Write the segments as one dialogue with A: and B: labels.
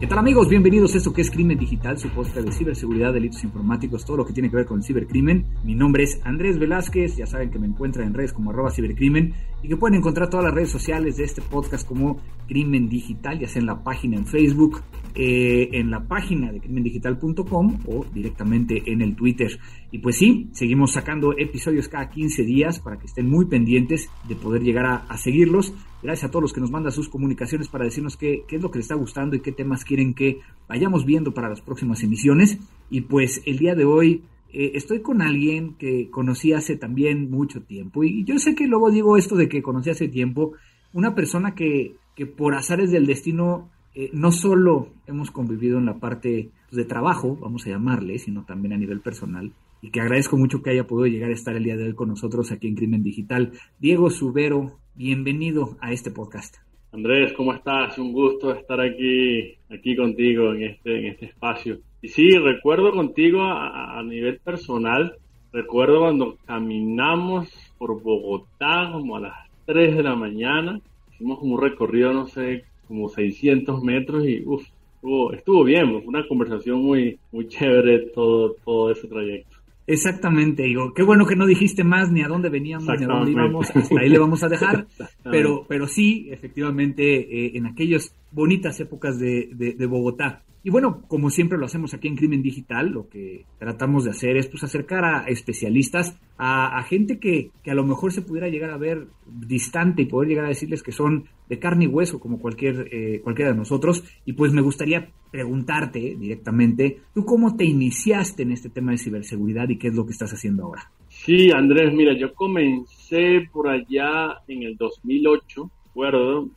A: ¿Qué tal amigos? Bienvenidos a esto que es Crimen Digital, su podcast de ciberseguridad, delitos informáticos, todo lo que tiene que ver con el cibercrimen. Mi nombre es Andrés Velázquez, ya saben que me encuentran en redes como arroba cibercrimen y que pueden encontrar todas las redes sociales de este podcast como Crimen Digital, ya sea en la página en Facebook, eh, en la página de crimendigital.com o directamente en el Twitter. Y pues sí, seguimos sacando episodios cada 15 días para que estén muy pendientes de poder llegar a, seguirlos. Gracias a todos los que nos mandan sus comunicaciones para decirnos qué, es lo que les está gustando y qué temas quieren que vayamos viendo para las próximas emisiones. Y pues el día de hoy eh, estoy con alguien que conocí hace también mucho tiempo. Y yo sé que luego digo esto de que conocí hace tiempo, una persona que, que por azares del destino eh, no solo hemos convivido en la parte pues, de trabajo, vamos a llamarle, sino también a nivel personal. Y que agradezco mucho que haya podido llegar a estar el día de hoy con nosotros aquí en Crimen Digital. Diego Subero, bienvenido a este podcast.
B: Andrés, ¿cómo estás? Un gusto estar aquí, aquí contigo en este, en este espacio. Y sí, recuerdo contigo a, nivel personal, recuerdo cuando caminamos por Bogotá como a las 3 de la mañana, hicimos como un recorrido, no sé, como 600 metros y uff, estuvo, estuvo bien, fue una conversación muy, muy chévere todo, todo ese trayecto.
A: Exactamente, digo, qué bueno que no dijiste más ni a dónde veníamos ni a dónde íbamos, hasta ahí le vamos a dejar, pero, pero sí, efectivamente, eh, en aquellas bonitas épocas de, de Bogotá, y bueno, como siempre lo hacemos aquí en Crimen Digital, lo que tratamos de hacer es pues acercar a especialistas, a, gente que, a lo mejor se pudiera llegar a ver distante y poder llegar a decirles que son de carne y hueso como cualquier, eh, cualquiera de nosotros. Y pues me gustaría preguntarte directamente, ¿tú cómo te iniciaste en este tema de ciberseguridad y qué es lo que estás haciendo ahora?
B: Sí, Andrés, mira, yo comencé por allá en el 2008, recuerdo,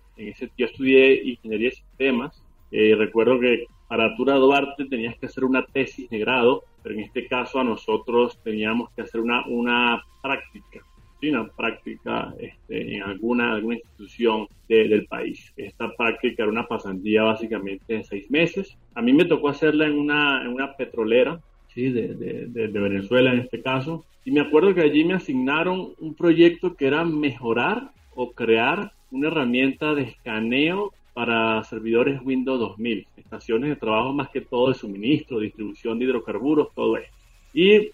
B: estudié ingeniería de sistemas. Eh, recuerdo que para tú graduarte tenías que hacer una tesis de grado, pero en este caso a nosotros teníamos que hacer una, una práctica, una práctica este, en alguna, alguna institución del país. Esta práctica era una pasantía básicamente de seis meses. A mí me tocó hacerla en una, en una petrolera, ¿sí? de, de, de Venezuela en este caso, y me acuerdo que allí me asignaron un proyecto que era mejorar o crear una herramienta de escaneo para servidores Windows 2000, estaciones de trabajo más que todo de suministro, distribución de hidrocarburos, todo esto. Y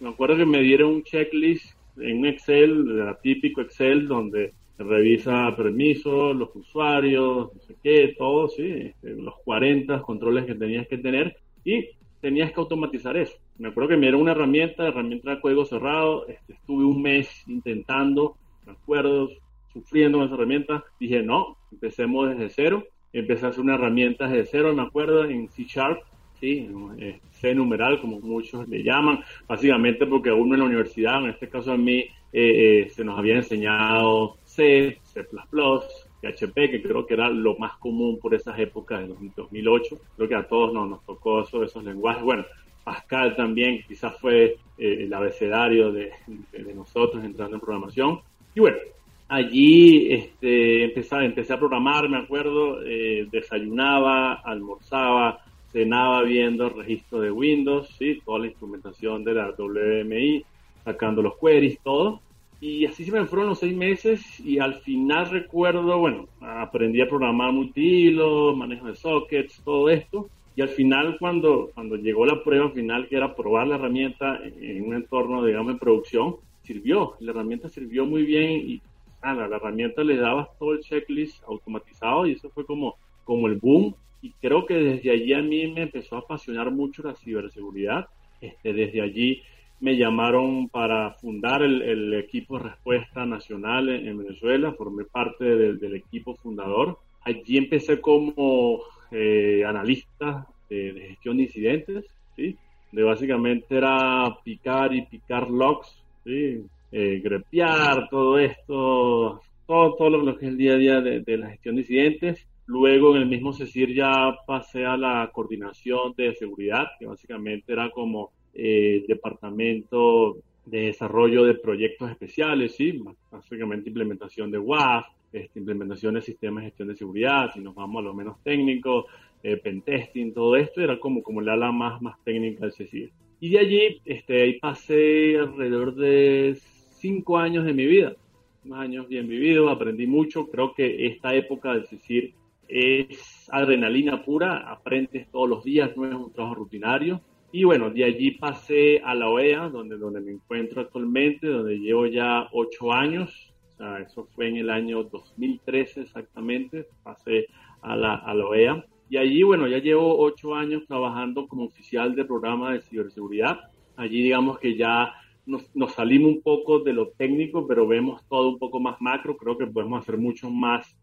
B: me acuerdo que me dieron un checklist en un Excel, típico Excel, donde revisa permisos, los usuarios, no sé qué, todo, sí, este, los 40 controles que tenías que tener y tenías que automatizar eso. Me acuerdo que me dieron una herramienta, herramienta de código cerrado, este, estuve un mes intentando, me acuerdo, sufriendo con esa herramienta, dije, no, empecemos desde cero. Empecé a hacer una herramienta desde cero, me acuerdo, en C Sharp, ¿sí? Eh, C numeral, como muchos le llaman, básicamente porque uno en la universidad, en este caso a mí, eh, eh, se nos había enseñado C, C++, PHP, que creo que era lo más común por esas épocas de 2008. Creo que a todos nos, nos tocó eso, esos lenguajes. Bueno, Pascal también quizás fue el abecedario de, de, nosotros entrando en programación. Y bueno, Allí este, empecé, empecé a programar, me acuerdo, eh, desayunaba, almorzaba, cenaba viendo el registro de Windows, ¿sí? toda la instrumentación de la WMI, sacando los queries, todo. Y así se me fueron los seis meses y al final recuerdo, bueno, aprendí a programar multihilo, manejo de sockets, todo esto. Y al final, cuando, cuando llegó la prueba final, que era probar la herramienta en un entorno, digamos, en producción, sirvió. La herramienta sirvió muy bien y la herramienta le daba todo el checklist automatizado y eso fue como, como el boom. Y creo que desde allí a mí me empezó a apasionar mucho la ciberseguridad. Este, desde allí me llamaron para fundar el, equipo de respuesta nacional en, Venezuela, formé parte del, equipo fundador. Allí empecé como eh, analista de, gestión de incidentes, ¿sí? de básicamente era picar y picar logs, ¿sí? Eh, grepear, todo esto, todo, todo lo que es el día a día de, la gestión de incidentes. Luego en el mismo CECIR ya pasé a la coordinación de seguridad, que básicamente era como eh, el departamento de desarrollo de proyectos especiales, ¿sí? básicamente implementación de WAF, este, implementación de sistemas de gestión de seguridad, si nos vamos a lo menos técnico, eh, pentesting, todo esto, era como, como la ala más, más técnica del CECIR. Y de allí, este, ahí pasé alrededor de cinco años de mi vida, unos años bien vividos, aprendí mucho, creo que esta época del CECIR es adrenalina pura, aprendes todos los días, no es un trabajo rutinario. Y bueno, de allí pasé a la OEA, donde, donde me encuentro actualmente, donde llevo ya ocho años. O sea, eso fue en el año 2013 exactamente, pasé a la, a la OEA. Y allí, bueno, ya llevo ocho años trabajando como oficial de programa de ciberseguridad. Allí digamos que ya nos, nos, salimos un poco de lo técnico, pero vemos todo un poco más macro. Creo que podemos hacer mucho más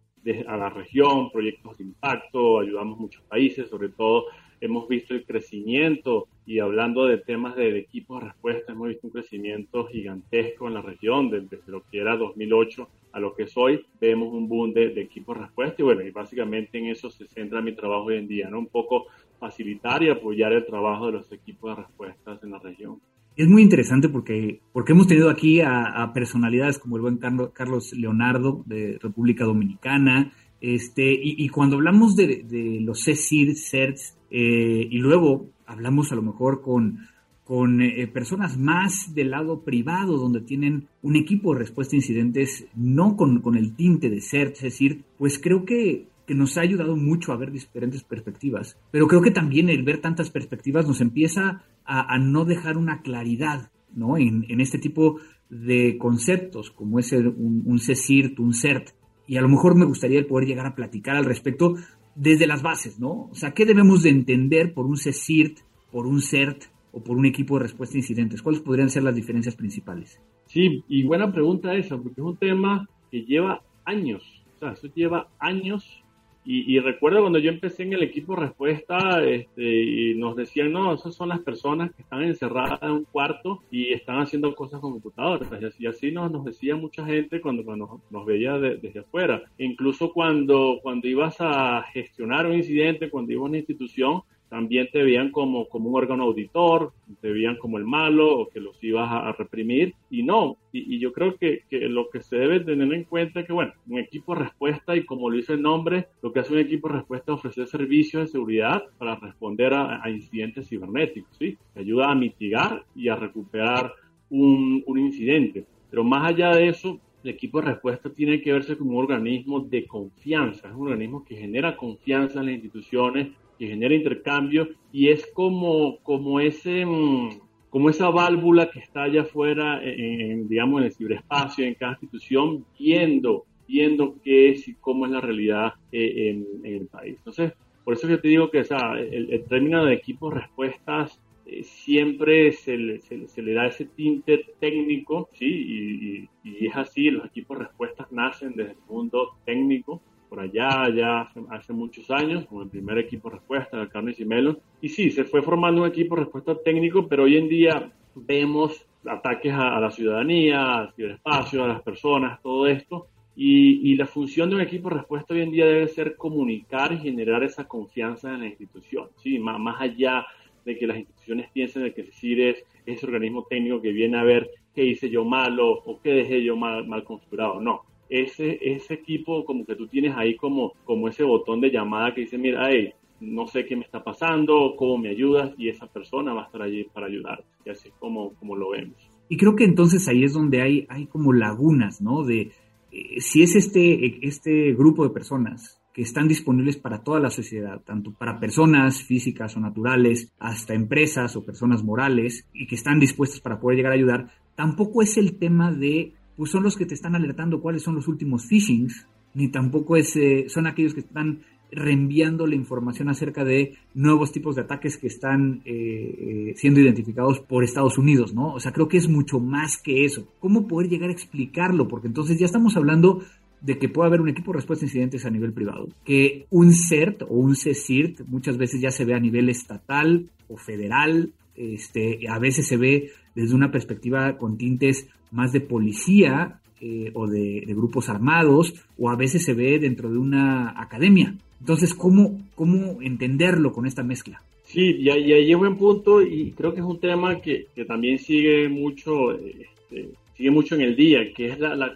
B: a la región, proyectos de impacto, ayudamos muchos países, sobre todo hemos visto el crecimiento y hablando de temas de, equipos de respuesta, hemos visto un crecimiento gigantesco en la región desde, lo que era 2008 a lo que es hoy, vemos un boom de, equipos de respuesta y bueno, y básicamente en eso se centra mi trabajo hoy en día, ¿no? Un poco facilitar y apoyar el trabajo de los equipos de respuestas en la región.
A: Es muy interesante porque, porque hemos tenido aquí a, personalidades como el buen Carlos Leonardo de República Dominicana, este, y, cuando hablamos de, los CECIR, CERTs, eh, y luego hablamos a lo mejor con, con eh, personas más del lado privado, donde tienen un equipo de respuesta a incidentes, no con, con el tinte de CERT, es decir, pues creo que, que nos ha ayudado mucho a ver diferentes perspectivas, pero creo que también el ver tantas perspectivas nos empieza a, no dejar una claridad ¿no? En, este tipo de conceptos, como es un, un CECIRT, un CERT. Y a lo mejor me gustaría poder llegar a platicar al respecto desde las bases, ¿no? O sea, ¿qué debemos de entender por un CECIRT, por un CERT o por un equipo de respuesta a incidentes? ¿Cuáles podrían ser las diferencias principales?
B: Sí, y buena pregunta esa, porque es un tema que lleva años, o sea, eso lleva años y, recuerdo cuando yo empecé en el equipo respuesta este, y nos decían, no, esas son las personas que están encerradas en un cuarto y están haciendo cosas con computadoras. Y así, nos, nos decía mucha gente cuando, cuando nos veía desde afuera. Incluso cuando, cuando ibas a gestionar un incidente, cuando ibas a una institución, también te veían como, como un órgano auditor, te veían como el malo o que los ibas a, reprimir y no. Y, yo creo que, que, lo que se debe tener en cuenta es que, bueno, un equipo de respuesta y como lo dice el nombre, lo que hace un equipo de respuesta es ofrecer servicios de seguridad para responder a, incidentes cibernéticos, ¿sí? Te ayuda a mitigar y a recuperar un, un incidente. Pero más allá de eso, el equipo de respuesta tiene que verse como un organismo de confianza, es un organismo que genera confianza en las instituciones, que genera intercambio y es como, como, ese, mm, como esa válvula que está allá afuera, en, digamos, en el ciberespacio, en cada institución, viendo, viendo qué es y cómo es la realidad eh, en, el país. Entonces, por eso yo te digo que el, término de equipos respuestas eh, siempre se le, se, le, da ese tinte técnico, ¿sí? Y, es así, los equipos respuestas nacen desde el mundo técnico, por allá, ya hace, muchos años, con el primer equipo respuesta, de Carnes y Melon. Y sí, se fue formando un equipo respuesta técnico, pero hoy en día vemos ataques a, la ciudadanía, al ciberespacio, a las personas, todo esto. Y, la función de un equipo respuesta hoy en día debe ser comunicar y generar esa confianza en la institución, ¿sí? más, más allá de que las instituciones piensen de que CICIR es ese organismo técnico que viene a ver qué hice yo malo o qué dejé yo mal, mal configurado. No, ese, ese equipo como que tú tienes ahí como, como ese botón de llamada que dice, mira, hey, no sé qué me está pasando, cómo me ayudas, y esa persona va a estar allí para ayudarte. Y así es como, como lo vemos.
A: Y creo que entonces ahí es donde hay, hay como lagunas, ¿no? De eh, si es este, este grupo de personas que están disponibles para toda la sociedad, tanto para personas físicas o naturales, hasta empresas o personas morales, y que están dispuestas para poder llegar a ayudar, tampoco es el tema de pues son los que te están alertando cuáles son los últimos phishings, ni tampoco es, eh, son aquellos que están reenviando la información acerca de nuevos tipos de ataques que están eh, eh, siendo identificados por Estados Unidos, ¿no? O sea, creo que es mucho más que eso. ¿Cómo poder llegar a explicarlo? Porque entonces ya estamos hablando de que puede haber un equipo de respuesta a incidentes a nivel privado, que un CERT o un CECIRT muchas veces ya se ve a nivel estatal o federal, este, a veces se ve desde una perspectiva con tintes más de policía eh, o de, grupos armados, o a veces se ve dentro de una academia. Entonces, ¿cómo, cómo entenderlo con esta mezcla?
B: Sí, y ahí, es buen punto y creo que es un tema que, también sigue mucho este, sigue mucho en el día, que es la, la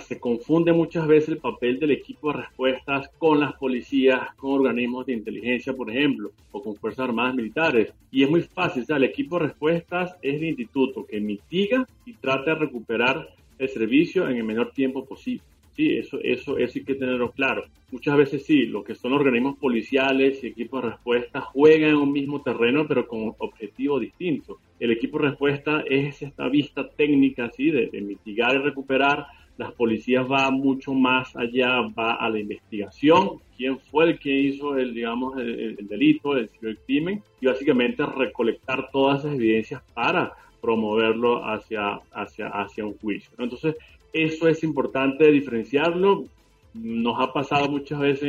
B: se confunde muchas veces el papel del equipo de respuestas con las policías, con organismos de inteligencia, por ejemplo, o con fuerzas armadas militares. Y es muy fácil, o sea, el equipo de respuestas es el instituto que mitiga y trata de recuperar el servicio en el menor tiempo posible. Sí, eso, eso, eso hay que tenerlo claro. Muchas veces sí, lo que son organismos policiales y equipos de respuesta juegan en un mismo terreno, pero con objetivo distinto. El equipo de respuesta es esta vista técnica, ¿sí? de, mitigar y recuperar. Las policías va mucho más allá, va a la investigación, quién fue el que hizo el, digamos, el, delito, el, el crimen, y básicamente recolectar todas esas evidencias para promoverlo hacia, hacia, hacia un juicio. Entonces, eso es importante diferenciarlo. Nos ha pasado muchas veces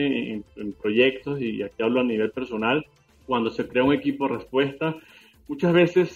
B: en, proyectos, y aquí hablo a nivel personal, cuando se crea un equipo de respuesta, muchas veces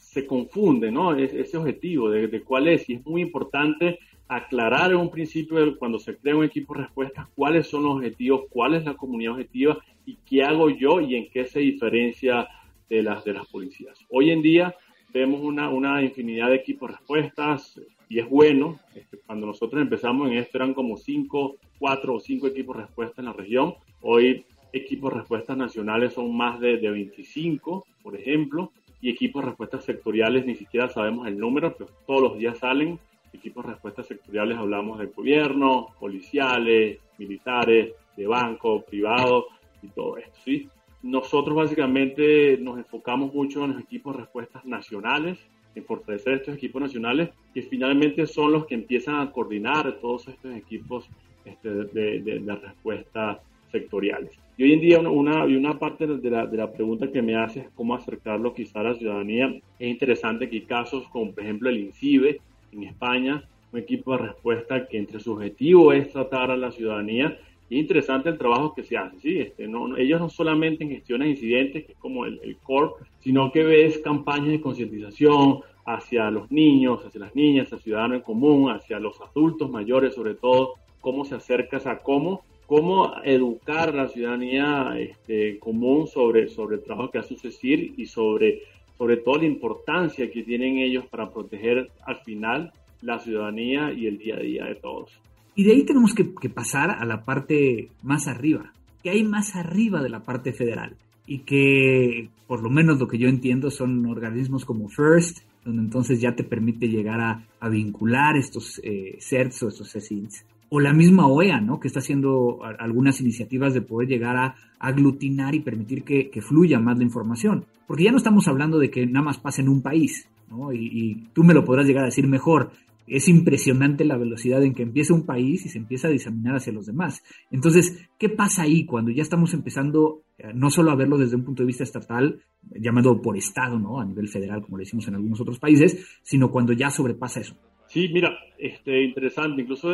B: se, confunde ¿no? ese objetivo de, cuál es. Y es muy importante aclarar en un principio cuando se crea un equipo de respuesta cuáles son los objetivos, cuál es la comunidad objetiva y qué hago yo y en qué se diferencia de las de las policías. Hoy en día vemos una, una infinidad de equipos de respuestas, y es bueno. Este, cuando nosotros empezamos en esto eran como cinco, cuatro o cinco equipos respuesta en la región. Hoy equipos respuestas nacionales son más de, de 25, por ejemplo, y equipos respuestas sectoriales ni siquiera sabemos el número, pero todos los días salen. Equipos respuestas sectoriales hablamos de gobierno, policiales, militares, de banco, privado y todo esto. ¿sí? Nosotros básicamente nos enfocamos mucho en los equipos de respuestas nacionales, en fortalecer estos equipos nacionales que finalmente son los que empiezan a coordinar todos estos equipos este, de, respuesta sectoriales. Y hoy en día una, una parte de la, de la pregunta que me hace es cómo acercarlo quizá a la ciudadanía. Es interesante que casos como por ejemplo el INCIBE en España, un equipo de respuesta que entre su objetivo es tratar a la ciudadanía es interesante el trabajo que se hace, ¿sí? Este, no, ellos no solamente gestionan incidentes, que es como el, el core, sino que ves campañas de concientización hacia los niños, hacia las niñas, hacia el ciudadano en común, hacia los adultos mayores sobre todo, cómo se acerca a cómo, cómo educar a la ciudadanía este, común sobre, sobre el trabajo que hace CECIR y sobre, sobre todo la importancia que tienen ellos para proteger al final la ciudadanía y el día a día de todos.
A: Y de ahí tenemos que, pasar a la parte más arriba, que hay más arriba de la parte federal y que por lo menos lo que yo entiendo son organismos como FIRST, donde entonces ya te permite llegar a, vincular estos eh, CERTs o estos CECINs. O la misma OEA, ¿no? Que está haciendo algunas iniciativas de poder llegar a aglutinar y permitir que, fluya más la información. Porque ya no estamos hablando de que nada más pase en un país, ¿no? Y, y, tú me lo podrás llegar a decir mejor es impresionante la velocidad en que empieza un país y se empieza a diseminar hacia los demás. Entonces, ¿qué pasa ahí cuando ya estamos empezando eh, no solo a verlo desde un punto de vista estatal, llamado por Estado, ¿no? A nivel federal, como le decimos en algunos otros países, sino cuando ya sobrepasa eso?
B: Sí, mira, este, interesante. Incluso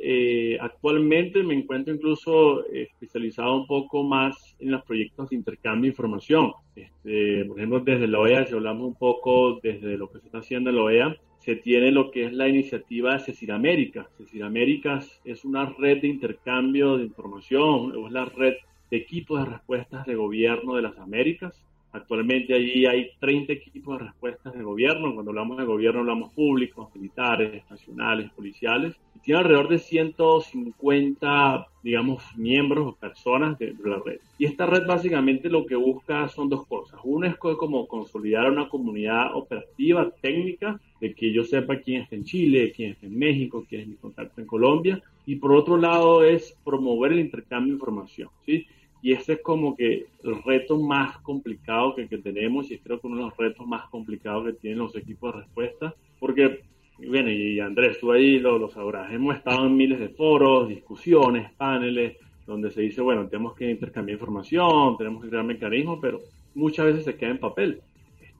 B: eh, actualmente me encuentro incluso especializado un poco más en los proyectos de intercambio de información. Este, por ejemplo, desde la OEA, si hablamos un poco desde lo que se está haciendo en la OEA, se tiene lo que es la iniciativa de Cecil América. Cecil Américas es una red de intercambio de información, es la red de equipos de respuestas de gobierno de las Américas. Actualmente allí hay 30 equipos de respuestas de gobierno. Cuando hablamos de gobierno hablamos públicos, militares, nacionales, policiales. Y tiene alrededor de 150, digamos, miembros o personas de, la red. Y esta red básicamente lo que busca son dos cosas. Una es como consolidar una comunidad operativa, técnica, de que yo sepa quién está en Chile, quién está en México, quién es mi contacto en Colombia. Y por otro lado es promover el intercambio de información. ¿sí? Y ese es como que el reto más complicado que, que, tenemos y creo que uno de los retos más complicados que tienen los equipos de respuesta, porque, bueno, y Andrés, tú ahí lo, lo sabrás, hemos estado en miles de foros, discusiones, paneles, donde se dice, bueno, tenemos que intercambiar información, tenemos que crear mecanismos, pero muchas veces se queda en papel.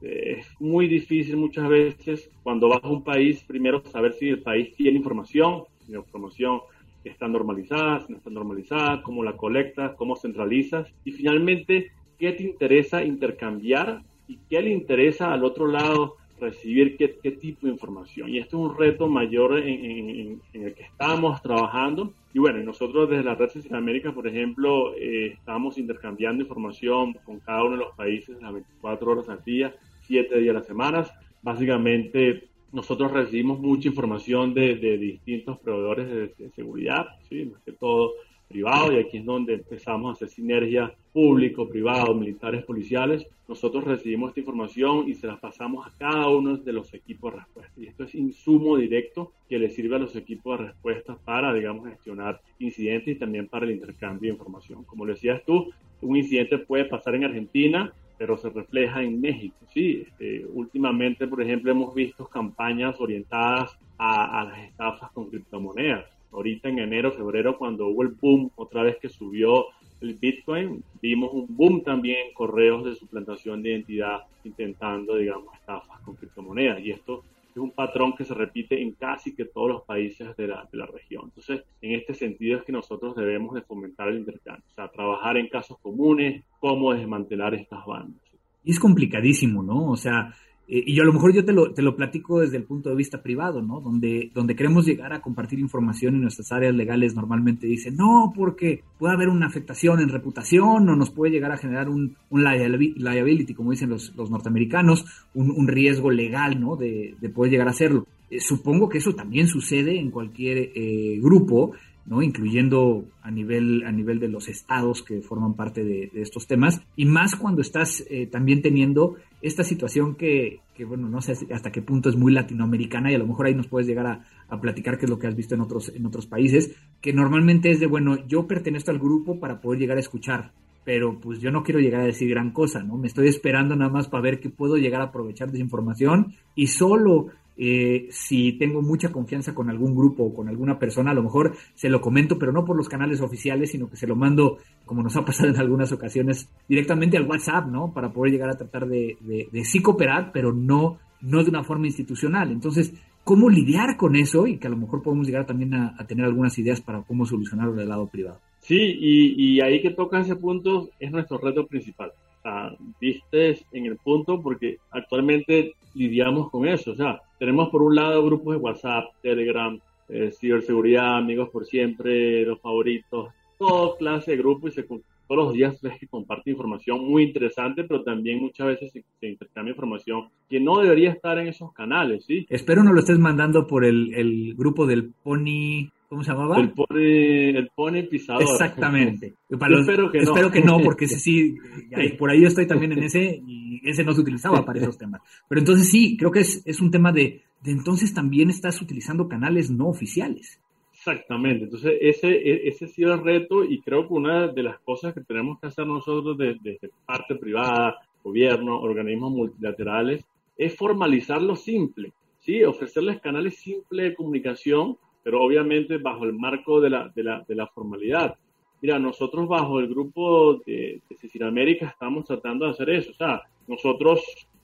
B: Este, es muy difícil muchas veces cuando vas a un país, primero saber si el país tiene información, si información está normalizada, si no está normalizada, cómo la colectas, cómo centralizas y finalmente qué te interesa intercambiar y qué le interesa al otro lado recibir qué, qué tipo de información. Y esto es un reto mayor en, el que estamos trabajando. Y bueno, nosotros desde la Red América, por ejemplo, eh, estamos intercambiando información con cada uno de los países las 24 horas al día, 7 días a la semana. Básicamente nosotros recibimos mucha información de, distintos proveedores de, seguridad, ¿sí? más que todo privado, y aquí es donde empezamos a hacer sinergia público, privado, militares, policiales. Nosotros recibimos esta información y se la pasamos a cada uno de los equipos de respuesta. Y esto es insumo directo que le sirve a los equipos de respuesta para, digamos, gestionar incidentes y también para el intercambio de información. Como lo decías tú, un incidente puede pasar en Argentina, pero se refleja en México. Sí, este, últimamente, por ejemplo, hemos visto campañas orientadas a, a las estafas con criptomonedas ahorita en enero, febrero, cuando hubo el boom, otra vez que subió el Bitcoin, vimos un boom también en correos de suplantación de identidad intentando, digamos, estafas con criptomonedas. Y esto es un patrón que se repite en casi que todos los países de la, de la región. Entonces, en este sentido es que nosotros debemos de fomentar el intercambio, o sea, trabajar en casos comunes, cómo desmantelar estas bandas.
A: Y es complicadísimo, ¿no? O sea, eh, y yo a lo mejor yo te lo, te lo platico desde el punto de vista privado, ¿no? Donde, donde queremos llegar a compartir información y nuestras áreas legales normalmente dicen, no, porque puede haber una afectación en reputación o nos puede llegar a generar un, un liability, como dicen los, los norteamericanos, un, un, riesgo legal, ¿no? De, de poder llegar a hacerlo. Eh, supongo que eso también sucede en cualquier eh, grupo ¿no? incluyendo a nivel, a nivel de los estados que forman parte de, estos temas, y más cuando estás eh, también teniendo esta situación que, que, bueno, no sé hasta qué punto es muy latinoamericana y a lo mejor ahí nos puedes llegar a, platicar qué es lo que has visto en otros, en otros países, que normalmente es de, bueno, yo pertenezco al grupo para poder llegar a escuchar, pero pues yo no quiero llegar a decir gran cosa, ¿no? Me estoy esperando nada más para ver qué puedo llegar a aprovechar de esa información y solo eh, si tengo mucha confianza con algún grupo o con alguna persona, a lo mejor se lo comento, pero no por los canales oficiales, sino que se lo mando, como nos ha pasado en algunas ocasiones, directamente al WhatsApp, ¿no? Para poder llegar a tratar de, de, sí cooperar, pero no, no de una forma institucional. Entonces, ¿cómo lidiar con eso? Y que a lo mejor podemos llegar también a, tener algunas ideas para cómo solucionarlo del lado privado.
B: Sí, y ahí que toca ese punto es nuestro reto principal. Sea, viste en el punto porque actualmente lidiamos con eso. O sea, tenemos por un lado grupos de WhatsApp, Telegram, eh, ciberseguridad, amigos por siempre, los favoritos, toda clase de grupos y se, todos los días ves que comparte información muy interesante, pero también muchas veces se, intercambia información que no debería estar en esos canales, ¿sí?
A: Espero no lo estés mandando por el, el grupo del Pony ¿Cómo se llamaba?
B: El pone, el pone pisador.
A: Exactamente. espero que no. Espero que no, porque ese sí, por ahí yo estoy también en ese, y ese no se utilizaba para esos temas. Pero entonces sí, creo que es, es un tema de, de entonces también estás utilizando canales no oficiales.
B: Exactamente, entonces ese, e, ese ha sido el reto y creo que una de las cosas que tenemos que hacer nosotros desde, parte privada, gobierno, organismos multilaterales, es formalizar lo simple, ¿sí? ofrecerles canales simples de comunicación pero obviamente bajo el marco de la, de la, de la formalidad. Mira, nosotros bajo el grupo de, de América estamos tratando de hacer eso. O sea, nosotros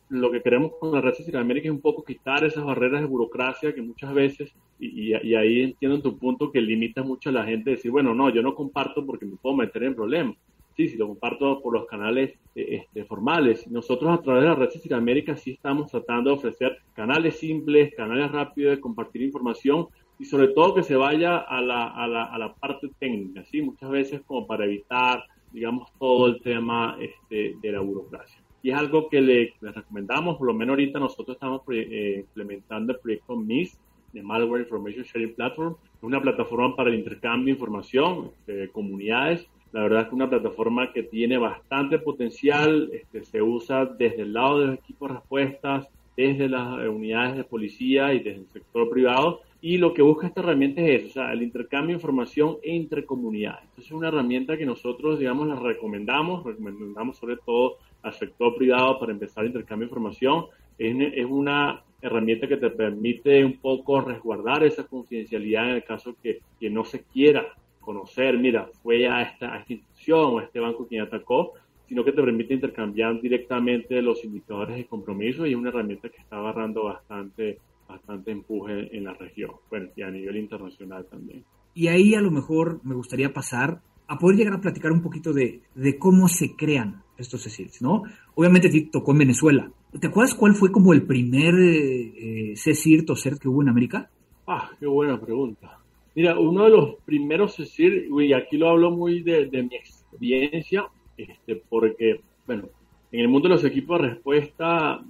B: lo que queremos con la red Cecilia América es un poco quitar esas barreras de burocracia que muchas veces, y, y, ahí entiendo tu punto, que limita mucho a la gente decir, bueno, no, yo no comparto porque me puedo meter en problemas. Sí, si lo comparto por los canales eh, este, formales. Nosotros a través de la red Cecilia América sí estamos tratando de ofrecer canales simples, canales rápidos de compartir información, y sobre todo que se vaya a la, a la, a la parte técnica, ¿sí? Muchas veces como para evitar, digamos, todo el tema este, de la burocracia. Y es algo que le, recomendamos, por lo menos ahorita nosotros estamos eh, implementando el proyecto MIS, de Malware Information Sharing Platform, una plataforma para el intercambio de información de comunidades. La verdad es que una plataforma que tiene bastante potencial, este, se usa desde el lado de los equipos de respuestas, desde las unidades de policía y desde el sector privado, y lo que busca esta herramienta es eso, o sea, el intercambio de información entre comunidades. Entonces es una herramienta que nosotros, digamos, la recomendamos, recomendamos sobre todo al sector privado para empezar el intercambio de información. Es, una herramienta que te permite un poco resguardar esa confidencialidad en el caso que, que no se quiera conocer, mira, fue a esta, a esta institución o a este banco quien atacó, sino que te permite intercambiar directamente los indicadores de compromiso y es una herramienta que está agarrando bastante bastante empuje en la región, bueno, y a nivel internacional también.
A: Y ahí a lo mejor me gustaría pasar a poder llegar a platicar un poquito de, de cómo se crean estos CECIRs, ¿no? Obviamente te tocó en Venezuela. ¿Te acuerdas cuál fue como el primer eh, CECIRT o CERT que hubo en América?
B: Ah, qué buena pregunta. Mira, uno de los primeros CECIR, y aquí lo hablo muy de, de mi experiencia, este, porque, bueno, en el mundo de los equipos de respuesta,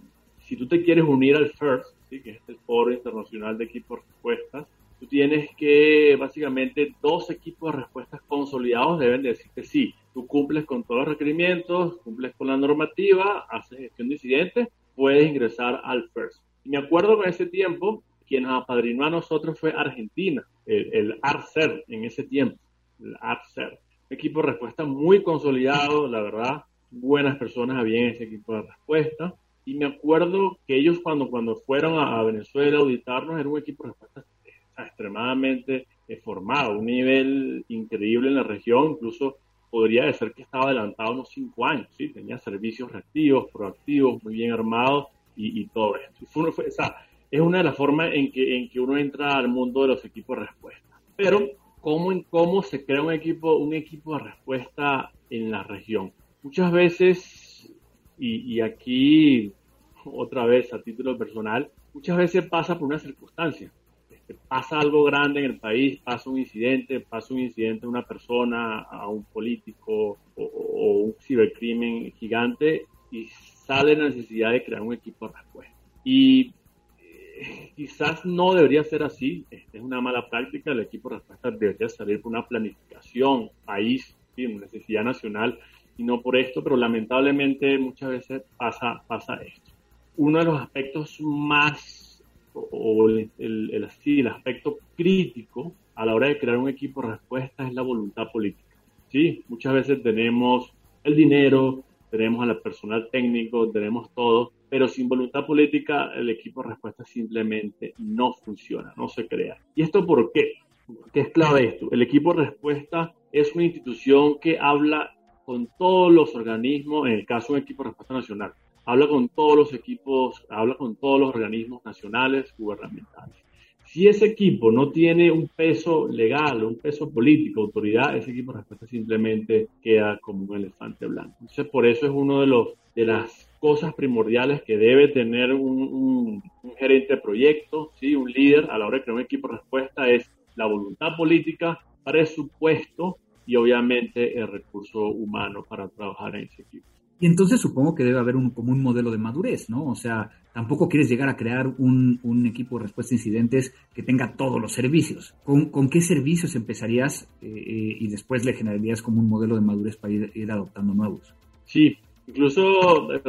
B: si tú te quieres unir al FIRST, ¿sí? que es el Foro Internacional de Equipos Respuestas, tú tienes que básicamente dos equipos de respuestas consolidados deben decir que sí, tú cumples con todos los requerimientos, cumples con la normativa, haces gestión de incidentes, puedes ingresar al FIRST. Y me acuerdo que en ese tiempo, quien nos apadrinó a nosotros fue Argentina, el, el ARCER en ese tiempo, el ARCER. Equipo de respuesta muy consolidado, la verdad, buenas personas había en ese equipo de respuesta. Y me acuerdo que ellos cuando, cuando fueron a, Venezuela a auditarnos era un equipo de respuesta extremadamente eh, formado, un nivel increíble en la región, incluso podría decir que estaba adelantado unos cinco años, ¿sí? tenía servicios reactivos, proactivos, muy bien armados y, todo esto. Fue, fue, es una de las formas en que, en que uno entra al mundo de los equipos de respuesta. Pero, ¿cómo, cómo se crea un equipo, un equipo de respuesta en la región? Muchas veces, y, y aquí otra vez a título personal, muchas veces pasa por una circunstancia. Este, pasa algo grande en el país, pasa un incidente, pasa un incidente a una persona, a un político o, o un cibercrimen gigante y sale la necesidad de crear un equipo de respuesta. Y quizás no debería ser así, es una mala práctica, el equipo de respuesta debería salir por una planificación, país, una necesidad nacional y no por esto, pero lamentablemente muchas veces pasa, pasa esto. Uno de los aspectos más, o el, el, el, aspecto crítico a la hora de crear un equipo de respuesta es la voluntad política. ¿sí? Muchas veces tenemos el dinero, tenemos al personal técnico, tenemos todo, pero sin voluntad política el equipo de respuesta simplemente no funciona, no se crea. ¿Y esto por qué? ¿Qué es clave esto? El equipo de respuesta es una institución que habla con todos los organismos, en el caso de un equipo de respuesta nacional, habla con todos los equipos, habla con todos los organismos nacionales, gubernamentales. Si ese equipo no tiene un peso legal, un peso político, autoridad, ese equipo de respuesta simplemente queda como un elefante blanco. Entonces, por eso es uno de los de las cosas primordiales que debe tener un, gerente de proyecto, ¿sí? un líder a la hora de crear un equipo de respuesta es la voluntad política, presupuesto y obviamente el recurso humano para trabajar en ese equipo.
A: Y entonces supongo que debe haber un, como un modelo de madurez, ¿no? O sea, tampoco quieres llegar a crear un, un equipo de respuesta a incidentes que tenga todos los servicios. ¿Con, con qué servicios empezarías eh, eh, y después le generarías como un modelo de madurez para ir, ir adoptando nuevos?
B: Sí, Incluso eh,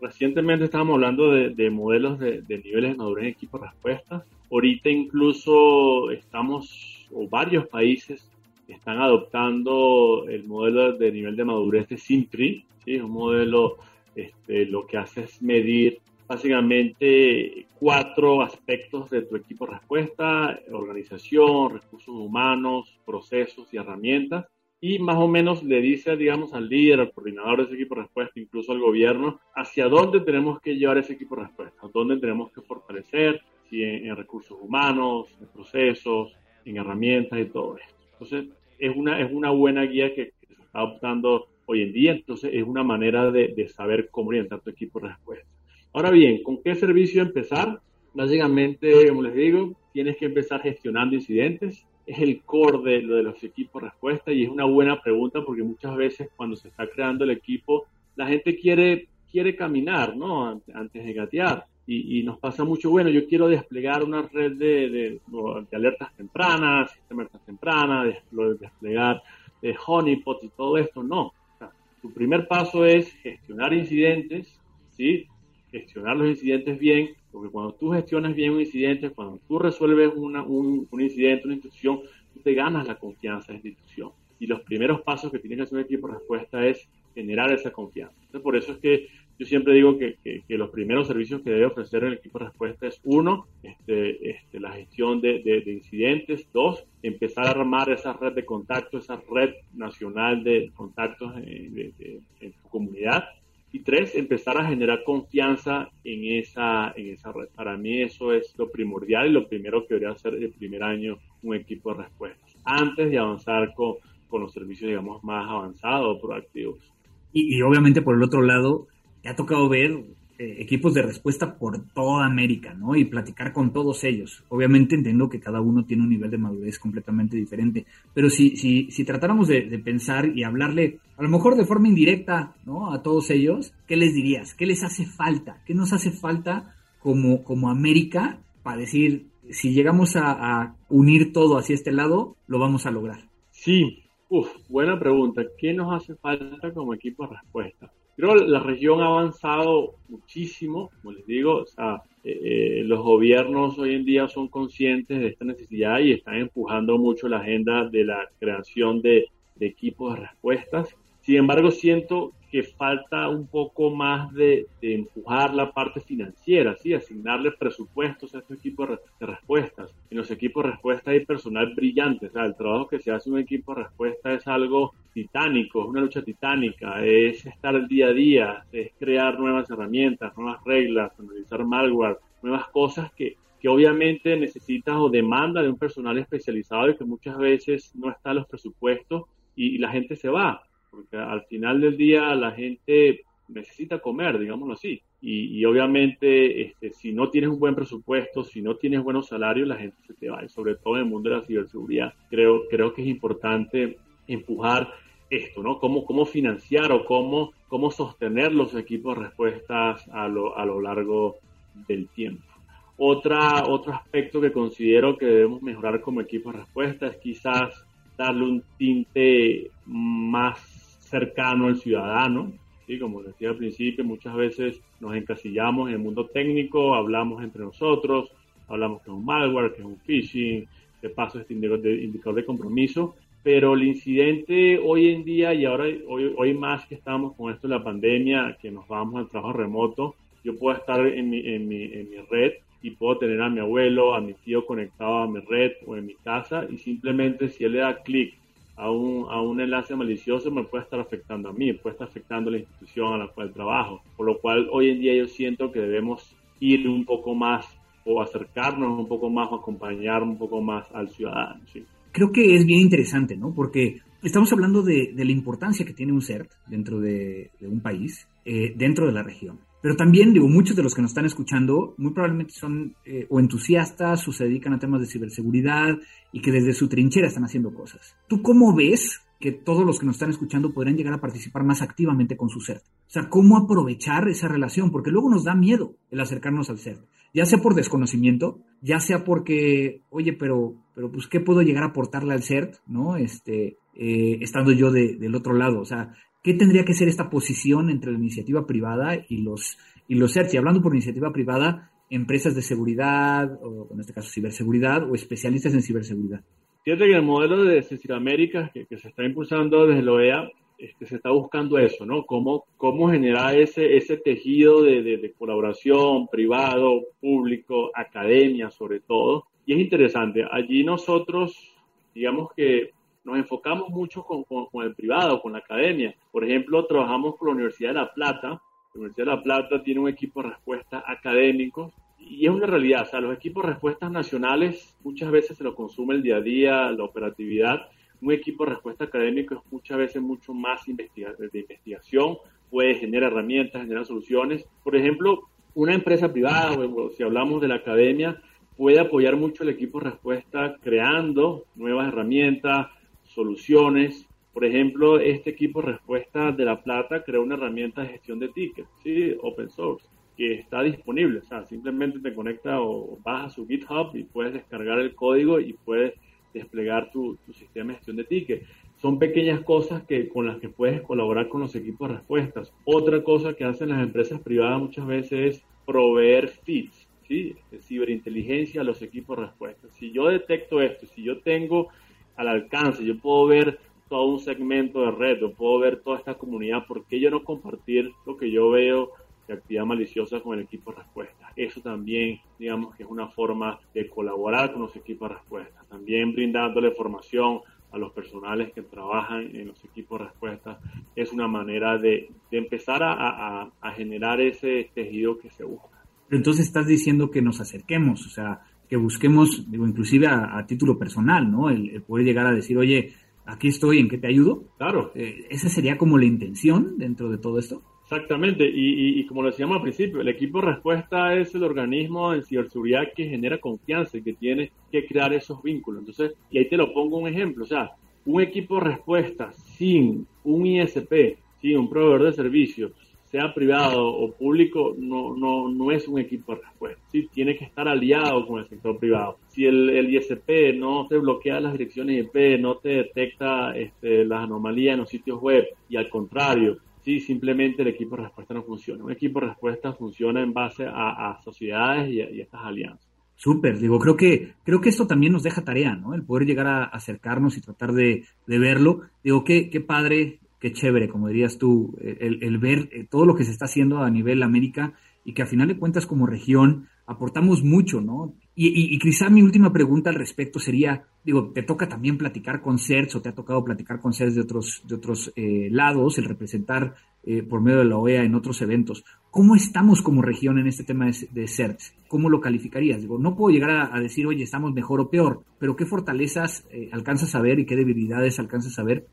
B: recientemente estábamos hablando de, modelos de, niveles de madurez en equipo de respuesta. Ahorita incluso estamos, o varios países están adoptando el modelo de nivel de madurez de Sintri, ¿sí? un modelo este, lo que hace es medir básicamente cuatro aspectos de tu equipo de respuesta, organización, recursos humanos, procesos y herramientas y más o menos le dice, digamos, al líder, al coordinador de ese equipo de respuesta, incluso al gobierno, hacia dónde tenemos que llevar ese equipo de respuesta, dónde tenemos que fortalecer, si en, recursos humanos, en procesos, en herramientas y todo esto. Entonces, es una, es una buena guía que, se está adoptando hoy en día, entonces es una manera de, de saber cómo orientar tu equipo de respuesta. Ahora bien, ¿con qué servicio empezar? Básicamente, como les digo, tienes que empezar gestionando incidentes, es el core de, de los equipos de respuesta y es una buena pregunta porque muchas veces cuando se está creando el equipo, la gente quiere, quiere caminar, ¿no? Antes de gatear. Y, nos pasa mucho, bueno, yo quiero desplegar una red de, de, alertas tempranas, de alertas tempranas, de, desplegar de honeypot y todo esto. No. tu primer paso es gestionar incidentes, ¿sí? Gestionar los incidentes bien porque cuando tú gestionas bien un incidente, cuando tú resuelves una, un, incidente, una institución, te ganas la confianza de esa institución. Y los primeros pasos que tiene que hacer un equipo de respuesta es generar esa confianza. Entonces, por eso es que yo siempre digo que, que, los primeros servicios que debe ofrecer el equipo de respuesta es uno, este, este, la gestión de, de, incidentes, dos, empezar a armar esa red de contactos, esa red nacional de contactos en, en su comunidad, y tres, empezar a generar confianza en esa, en esa red. Para mí eso es lo primordial y lo primero que debería hacer el primer año un equipo de respuestas, antes de avanzar con, con los servicios, digamos, más avanzados o proactivos.
A: Y, y obviamente por el otro lado, te ha tocado ver eh, equipos de respuesta por toda América, ¿no? Y platicar con todos ellos. Obviamente entiendo que cada uno tiene un nivel de madurez completamente diferente, pero si, si, si tratáramos de, pensar y hablarle, a lo mejor de forma indirecta, ¿no? A todos ellos, ¿qué les dirías? ¿Qué les hace falta? ¿Qué nos hace falta como, como América para decir, si llegamos a, unir todo hacia este lado, lo vamos a lograr?
B: Sí, Uf, buena pregunta. ¿Qué nos hace falta como equipo de respuesta? Creo que la región ha avanzado muchísimo, como les digo, o sea, eh, eh, los gobiernos hoy en día son conscientes de esta necesidad y están empujando mucho la agenda de la creación de, de equipos de respuestas. Sin embargo, siento que falta un poco más de, empujar la parte financiera, ¿sí? asignarle presupuestos a estos equipos de respuestas. En los equipos de respuesta hay personal brillante, o sea, el trabajo que se hace en un equipo de respuesta es algo titánico, es una lucha titánica, es estar el día a día, es crear nuevas herramientas, nuevas reglas, analizar malware, nuevas cosas que, que obviamente necesitas o demanda de un personal especializado y que muchas veces no está en los presupuestos y la gente se va porque al final del día la gente necesita comer, digámoslo así. Y, obviamente, este, si no tienes un buen presupuesto, si no tienes buenos salarios, la gente se te va. Y sobre todo en el mundo de la ciberseguridad, creo, creo que es importante empujar esto, ¿no? Cómo, cómo financiar o cómo, cómo sostener los equipos de respuestas a lo, a lo largo del tiempo. Otra, otro aspecto que considero que debemos mejorar como equipo de respuesta es quizás darle un tinte más cercano al ciudadano. ¿sí? Como decía al principio, muchas veces nos encasillamos en el mundo técnico, hablamos entre nosotros, hablamos que es un malware, que es un phishing, de paso este indicador de compromiso, pero el incidente hoy en día y ahora hoy, hoy más que estamos con esto de la pandemia, que nos vamos al trabajo remoto, yo puedo estar en mi, en mi, en mi red y puedo tener a mi abuelo, a mi tío conectado a mi red o en mi casa y simplemente si él le da clic a un, a un enlace malicioso me puede estar afectando a mí, puede estar afectando a la institución a la cual trabajo. Por lo cual hoy en día yo siento que debemos ir un poco más o acercarnos un poco más o acompañar un poco más al ciudadano.
A: Creo que es bien interesante, ¿no? Porque estamos hablando de, de la importancia que tiene un CERT dentro de, de un país, eh, dentro de la región. Pero también, digo, muchos de los que nos están escuchando muy probablemente son eh, o entusiastas o se dedican a temas de ciberseguridad y que desde su trinchera están haciendo cosas. ¿Tú cómo ves que todos los que nos están escuchando podrán llegar a participar más activamente con su CERT? O sea, ¿cómo aprovechar esa relación? Porque luego nos da miedo el acercarnos al CERT. Ya sea por desconocimiento, ya sea porque, oye, pero, pero pues, ¿qué puedo llegar a aportarle al CERT? ¿No? Este, eh, estando yo del otro lado. O sea, ¿Qué tendría que ser esta posición entre la iniciativa privada y los, y los CERTs? Y hablando por iniciativa privada, empresas de seguridad, o en este caso ciberseguridad, o especialistas en ciberseguridad.
B: Fíjate que el modelo de que, que se está impulsando desde la OEA, este, se está buscando eso, ¿no? Cómo, cómo generar ese, ese tejido de, de, de colaboración privado, público, academia sobre todo. Y es interesante, allí nosotros, digamos que nos enfocamos mucho con, con, el privado, con la academia. Por ejemplo, trabajamos con la Universidad de La Plata. La Universidad de La Plata tiene un equipo de respuesta académicos y es una realidad. O sea, los equipos de respuestas nacionales muchas veces se lo consume el día a día, la operatividad. Un equipo de respuesta académico es muchas veces mucho más de investigación, puede generar herramientas, generar soluciones. Por ejemplo, una empresa privada, o si hablamos de la academia, puede apoyar mucho el equipo de respuesta creando nuevas herramientas, soluciones. Por ejemplo, este equipo Respuesta de La Plata creó una herramienta de gestión de tickets, ¿sí? open source, que está disponible. O sea, simplemente te conecta o vas a su GitHub y puedes descargar el código y puedes desplegar tu, sistema de gestión de tickets. Son pequeñas cosas que, con las que puedes colaborar con los equipos de respuestas. Otra cosa que hacen las empresas privadas muchas veces es proveer feeds, ¿sí? ciberinteligencia a los equipos de respuesta. Si yo detecto esto, si yo tengo al alcance. Yo puedo ver todo un segmento de red, yo puedo ver toda esta comunidad. ¿Por qué yo no compartir lo que yo veo de actividad maliciosa con el equipo de respuesta? Eso también, digamos que es una forma de colaborar con los equipos de respuesta. También brindándole formación a los personales que trabajan en los equipos de respuesta es una manera de, empezar a, generar ese tejido que se busca.
A: Pero entonces estás diciendo que nos acerquemos, o sea, que busquemos, digo, inclusive a, título personal, ¿no? El, poder llegar a decir, oye, aquí estoy, ¿en qué te ayudo?
B: Claro.
A: Eh, esa sería como la intención dentro de todo esto.
B: Exactamente, y, y, como lo decíamos al principio, el equipo de respuesta es el organismo en ciberseguridad que genera confianza y que tiene que crear esos vínculos. Entonces, y ahí te lo pongo un ejemplo, o sea, un equipo de respuesta sin un ISP, sin un proveedor de servicios, sea privado o público, no, no, no es un equipo de respuesta. ¿sí? Tiene que estar aliado con el sector privado. Si el, el ISP no te bloquea las direcciones IP, no te detecta este, las anomalías en los sitios web y al contrario, sí, simplemente el equipo de respuesta no funciona. Un equipo de respuesta funciona en base a, sociedades y a, estas alianzas.
A: Súper, digo, creo que, creo que esto también nos deja tarea, ¿no? El poder llegar a acercarnos y tratar de, de verlo. Digo, qué, qué padre, qué chévere, como dirías tú, el, el, ver eh, todo lo que se está haciendo a nivel América y que a final de cuentas como región aportamos mucho, ¿no? Y, y, quizá mi última pregunta al respecto sería, digo, te toca también platicar con CERTS o te ha tocado platicar con CERTS de otros, de otros eh, lados, el representar eh, por medio de la OEA en otros eventos. ¿Cómo estamos como región en este tema de, CERTS? ¿Cómo lo calificarías? Digo, no puedo llegar a, decir, oye, estamos mejor o peor, pero ¿qué fortalezas eh, alcanzas a ver y qué debilidades alcanzas a ver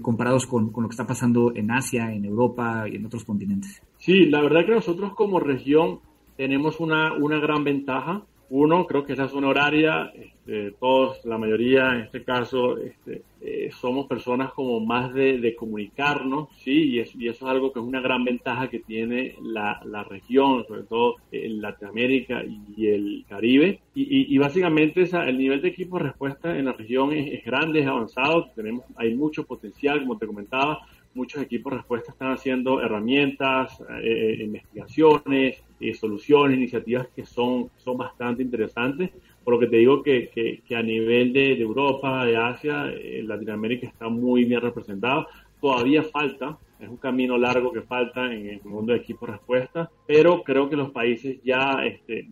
A: comparados con, con lo que está pasando en Asia, en Europa y en otros continentes?
B: Sí, la verdad que nosotros como región tenemos una, una gran ventaja uno, creo que esa zona horaria, este, todos, la mayoría en este caso, este, eh, somos personas como más de, comunicarnos, ¿sí? Y, eso es algo que es una gran ventaja que tiene la, región, sobre todo en Latinoamérica y el Caribe. Y, básicamente esa, el nivel de equipo de respuesta en la región es, grande, es avanzado, tenemos, hay mucho potencial, como te comentaba, muchos equipos de respuesta están haciendo herramientas, eh, eh, investigaciones, eh, soluciones, iniciativas que son, son bastante interesantes. Por lo que te digo que, que, a nivel de, Europa, de Asia, Latinoamérica está muy bien representado. Todavía falta, es un camino largo que falta en el mundo de equipos de respuesta, pero creo que los países ya este,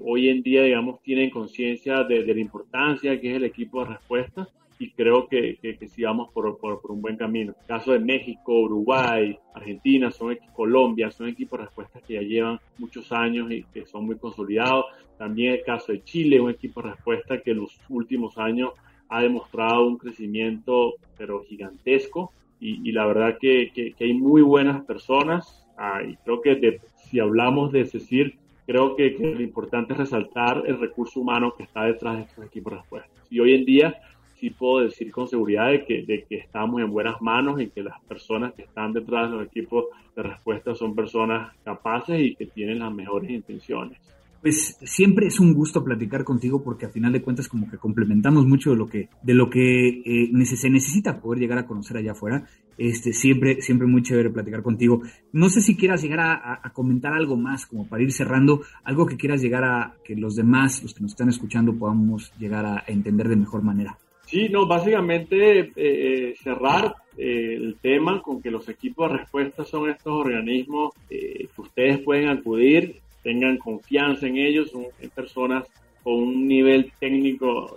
B: hoy en día, digamos, tienen conciencia de, de, la importancia que es el equipo de respuesta y creo que, que, que sigamos por, por, por, un buen camino. El caso de México, Uruguay, Argentina, son Colombia, son equipos de respuestas que ya llevan muchos años y que son muy consolidados. También el caso de Chile, un equipo de respuesta que en los últimos años ha demostrado un crecimiento pero gigantesco y, y la verdad que, que, hay muy buenas personas ah, y creo que si hablamos de CECIR, creo que, que, lo importante es resaltar el recurso humano que está detrás de estos equipos de respuesta. Y hoy en día sí puedo decir con seguridad de que, de que estamos en buenas manos y que las personas que están detrás de los equipos de respuesta son personas capaces y que tienen las mejores intenciones.
A: Pues siempre es un gusto platicar contigo porque a final de cuentas como que complementamos mucho de lo que de lo que eh, se necesita poder llegar a conocer allá afuera. Este siempre siempre muy chévere platicar contigo. No sé si quieras llegar a, a, comentar algo más como para ir cerrando, algo que quieras llegar a que los demás, los que nos están escuchando, podamos llegar a entender de mejor manera.
B: Sí, no, básicamente eh, eh, cerrar eh, el tema con que los equipos de respuesta son estos organismos que ustedes pueden acudir, tengan confianza en ellos, son personas con un nivel técnico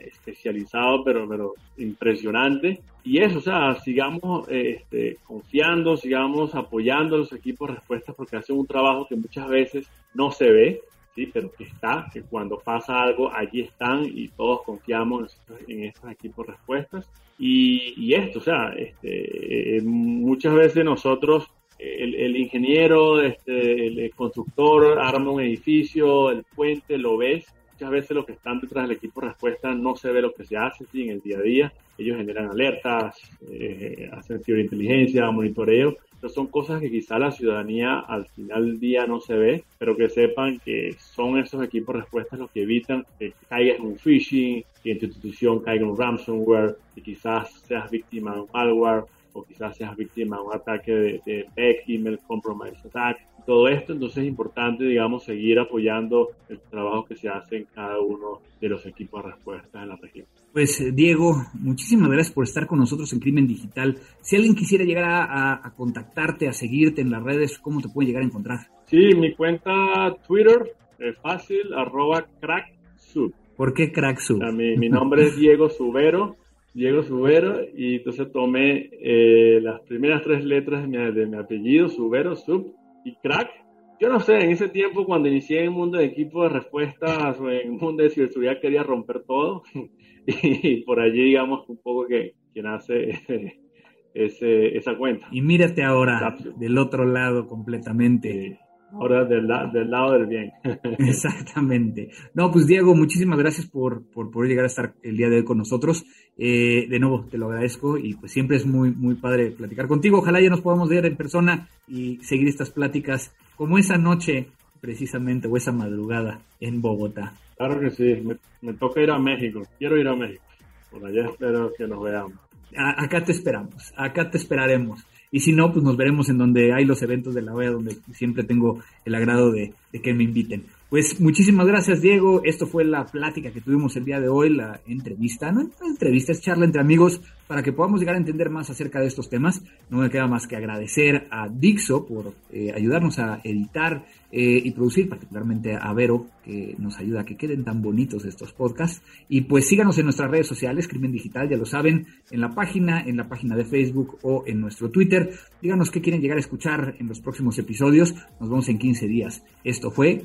B: especializado, pero, pero impresionante. Y eso, o sea, sigamos este, confiando, sigamos apoyando a los equipos de respuesta porque hacen un trabajo que muchas veces no se ve ¿sí? pero que está, que cuando pasa algo, allí están y todos confiamos en estos, equipos respuestas. Y, y, esto, o sea, este, eh, muchas veces nosotros, el, el ingeniero, este, el constructor arma un edificio, el puente, lo ves, muchas veces lo que están detrás del equipo de respuesta no se ve lo que se hace ¿sí? en el día a día. Ellos generan alertas, eh, hacen ciberinteligencia, monitoreo, son cosas que quizá la ciudadanía al final del día no se ve, pero que sepan que son esos equipos de respuesta los que evitan que caigas en un phishing, que en tu institución caiga un ransomware, que quizás seas víctima de un malware o quizás seas víctima de un ataque de, de email compromise attack. Todo esto entonces es importante, digamos, seguir apoyando el trabajo que se hace en cada uno de los equipos de respuesta en la región.
A: Pues Diego, muchísimas gracias por estar con nosotros en Crimen Digital. Si alguien quisiera llegar a, contactarte, a seguirte en las redes, ¿cómo te puede llegar a encontrar?
B: Sí, mi cuenta Twitter es fácil, arroba cracksub.
A: ¿Por qué cracksub?
B: Mi, mi nombre es Diego Subero Diego Subero, y entonces tomé eh, las primeras tres letras de mi, de mi, apellido, Subero, Sub y Crack. Yo no sé, en ese tiempo cuando inicié en el mundo de equipo de respuestas en el mundo de ciberseguridad quería romper todo y por allí digamos un poco que, que nace ese, esa cuenta.
A: Y mírate ahora del otro lado completamente.
B: Ahora del, del lado del bien.
A: Exactamente. No, pues Diego, muchísimas gracias por, por poder llegar a estar el día de hoy con nosotros. Eh, de nuevo, te lo agradezco y pues siempre es muy, muy padre platicar contigo. Ojalá ya nos podamos ver en persona y seguir estas pláticas como esa noche precisamente o esa madrugada en Bogotá.
B: Claro que sí, me, toca ir a México, quiero ir a México. Por allá espero que nos veamos.
A: acá te esperamos, acá te esperaremos. Y si no, pues nos veremos en donde hay los eventos de la OEA, donde siempre tengo el agrado de, de que me inviten. Pues muchísimas gracias, Diego. Esto fue la plática que tuvimos el día de hoy, la entrevista, no entrevista, es charla entre amigos para que podamos llegar a entender más acerca de estos temas. No me queda más que agradecer a Dixo por eh, ayudarnos a editar eh, y producir, particularmente a Vero, que nos ayuda a que queden tan bonitos estos podcasts. Y pues síganos en nuestras redes sociales, Crimen Digital, ya lo saben, en la página, en la página de Facebook o en nuestro Twitter. Díganos qué quieren llegar a escuchar en los próximos episodios. Nos vemos en 15 días. Esto fue